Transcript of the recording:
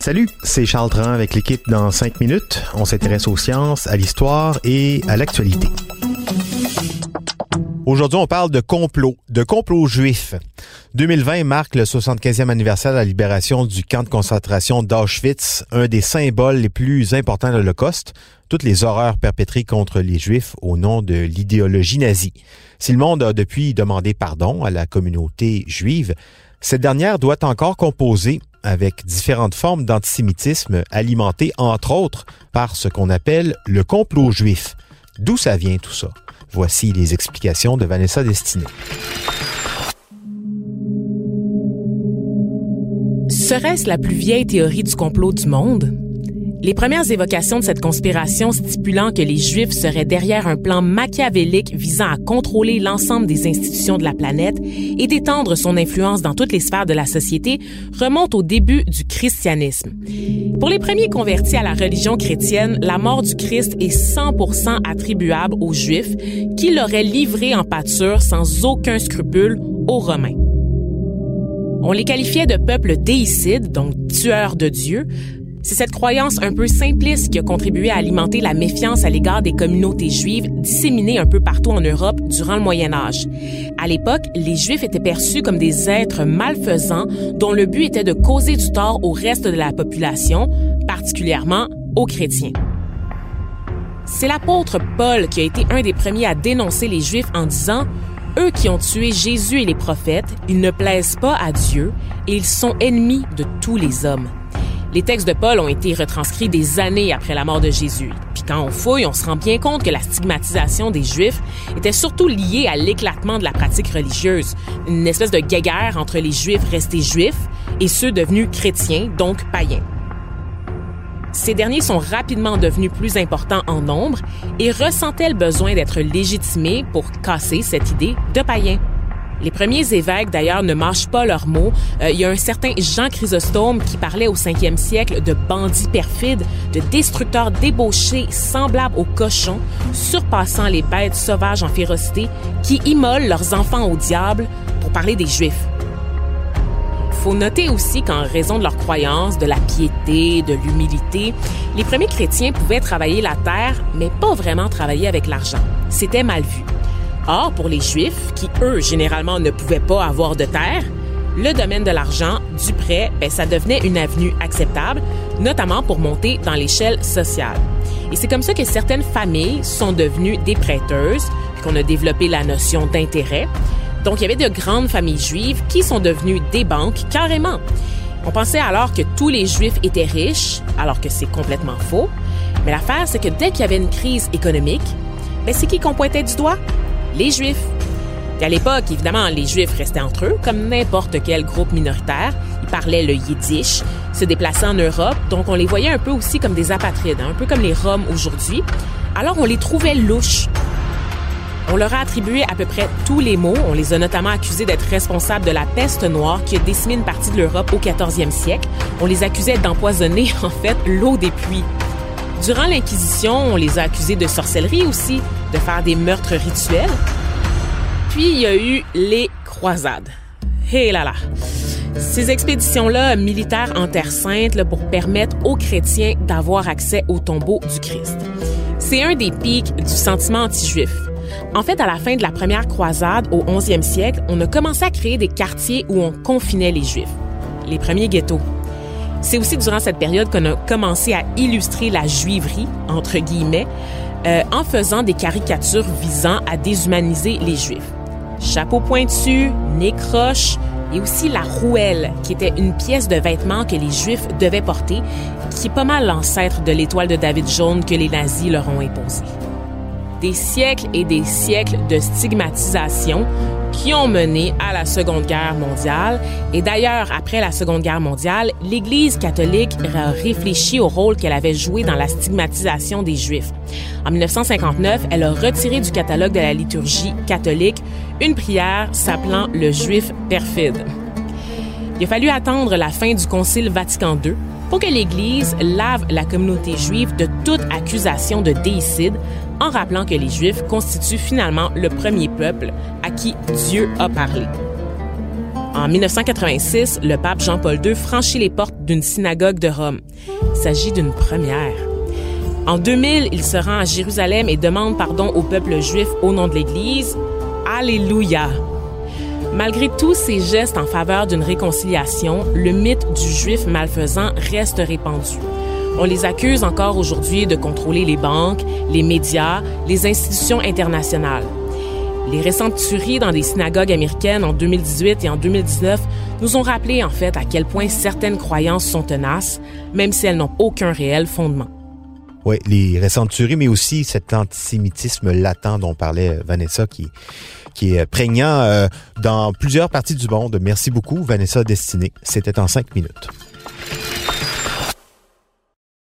Salut, c'est Charles Tran avec l'équipe dans 5 minutes. On s'intéresse aux sciences, à l'histoire et à l'actualité. Aujourd'hui, on parle de complot, de complot juif. 2020 marque le 75e anniversaire de la libération du camp de concentration d'Auschwitz, un des symboles les plus importants de l'Holocauste, toutes les horreurs perpétrées contre les Juifs au nom de l'idéologie nazie. Si le monde a depuis demandé pardon à la communauté juive, cette dernière doit encore composer avec différentes formes d'antisémitisme alimentées entre autres par ce qu'on appelle le complot juif. D'où ça vient tout ça? Voici les explications de Vanessa Destiné. Serait-ce la plus vieille théorie du complot du monde? Les premières évocations de cette conspiration stipulant que les Juifs seraient derrière un plan machiavélique visant à contrôler l'ensemble des institutions de la planète et d'étendre son influence dans toutes les sphères de la société remontent au début du christianisme. Pour les premiers convertis à la religion chrétienne, la mort du Christ est 100% attribuable aux Juifs qui l'auraient livré en pâture sans aucun scrupule aux Romains. On les qualifiait de peuple déicide, donc tueur de Dieu, c'est cette croyance un peu simpliste qui a contribué à alimenter la méfiance à l'égard des communautés juives disséminées un peu partout en Europe durant le Moyen Âge. À l'époque, les Juifs étaient perçus comme des êtres malfaisants dont le but était de causer du tort au reste de la population, particulièrement aux chrétiens. C'est l'apôtre Paul qui a été un des premiers à dénoncer les Juifs en disant eux qui ont tué Jésus et les prophètes, ils ne plaisent pas à Dieu et ils sont ennemis de tous les hommes. Les textes de Paul ont été retranscrits des années après la mort de Jésus. Puis quand on fouille, on se rend bien compte que la stigmatisation des Juifs était surtout liée à l'éclatement de la pratique religieuse, une espèce de guéguerre entre les Juifs restés juifs et ceux devenus chrétiens, donc païens. Ces derniers sont rapidement devenus plus importants en nombre et ressentaient le besoin d'être légitimés pour casser cette idée de païens. Les premiers évêques, d'ailleurs, ne mâchent pas leurs mots. Euh, il y a un certain Jean Chrysostome qui parlait au 5e siècle de bandits perfides, de destructeurs débauchés semblables aux cochons, surpassant les bêtes sauvages en férocité, qui immolent leurs enfants au diable pour parler des Juifs. Il faut noter aussi qu'en raison de leur croyance, de la piété, de l'humilité, les premiers chrétiens pouvaient travailler la terre, mais pas vraiment travailler avec l'argent. C'était mal vu. Or, pour les Juifs, qui eux, généralement, ne pouvaient pas avoir de terre, le domaine de l'argent, du prêt, ben, ça devenait une avenue acceptable, notamment pour monter dans l'échelle sociale. Et c'est comme ça que certaines familles sont devenues des prêteuses, puis qu'on a développé la notion d'intérêt. Donc, il y avait de grandes familles juives qui sont devenues des banques carrément. On pensait alors que tous les Juifs étaient riches, alors que c'est complètement faux. Mais l'affaire, c'est que dès qu'il y avait une crise économique, ben, c'est qui qu'on pointait du doigt? Les Juifs. à l'époque, évidemment, les Juifs restaient entre eux, comme n'importe quel groupe minoritaire. Ils parlaient le yiddish, se déplaçaient en Europe, donc on les voyait un peu aussi comme des apatrides, hein, un peu comme les Roms aujourd'hui. Alors on les trouvait louches. On leur a attribué à peu près tous les maux. On les a notamment accusés d'être responsables de la peste noire qui a décimé une partie de l'Europe au 14e siècle. On les accusait d'empoisonner, en fait, l'eau des puits. Durant l'Inquisition, on les a accusés de sorcellerie aussi, de faire des meurtres rituels. Puis il y a eu les croisades. Hé là là! Ces expéditions-là militaires en Terre Sainte pour permettre aux chrétiens d'avoir accès au tombeau du Christ. C'est un des pics du sentiment anti-juif. En fait, à la fin de la première croisade, au 11e siècle, on a commencé à créer des quartiers où on confinait les Juifs. Les premiers ghettos. C'est aussi durant cette période qu'on a commencé à illustrer la juiverie, entre guillemets, euh, en faisant des caricatures visant à déshumaniser les Juifs. Chapeau pointu, nez croche, et aussi la rouelle, qui était une pièce de vêtement que les Juifs devaient porter, qui est pas mal l'ancêtre de l'étoile de David jaune que les nazis leur ont imposée. Des siècles et des siècles de stigmatisation qui ont mené à la Seconde Guerre mondiale. Et d'ailleurs, après la Seconde Guerre mondiale, l'Église catholique a réfléchi au rôle qu'elle avait joué dans la stigmatisation des Juifs. En 1959, elle a retiré du catalogue de la liturgie catholique une prière s'appelant le Juif perfide. Il a fallu attendre la fin du Concile Vatican II pour que l'Église lave la communauté juive de toute accusation de déicide en rappelant que les Juifs constituent finalement le premier peuple à qui Dieu a parlé. En 1986, le pape Jean-Paul II franchit les portes d'une synagogue de Rome. Il s'agit d'une première. En 2000, il se rend à Jérusalem et demande pardon au peuple juif au nom de l'Église. Alléluia! Malgré tous ces gestes en faveur d'une réconciliation, le mythe du juif malfaisant reste répandu. On les accuse encore aujourd'hui de contrôler les banques, les médias, les institutions internationales. Les récentes tueries dans des synagogues américaines en 2018 et en 2019 nous ont rappelé en fait à quel point certaines croyances sont tenaces, même si elles n'ont aucun réel fondement. Oui, les récentes tueries, mais aussi cet antisémitisme latent dont parlait Vanessa, qui, qui est prégnant euh, dans plusieurs parties du monde. Merci beaucoup, Vanessa Destinée. C'était en cinq minutes.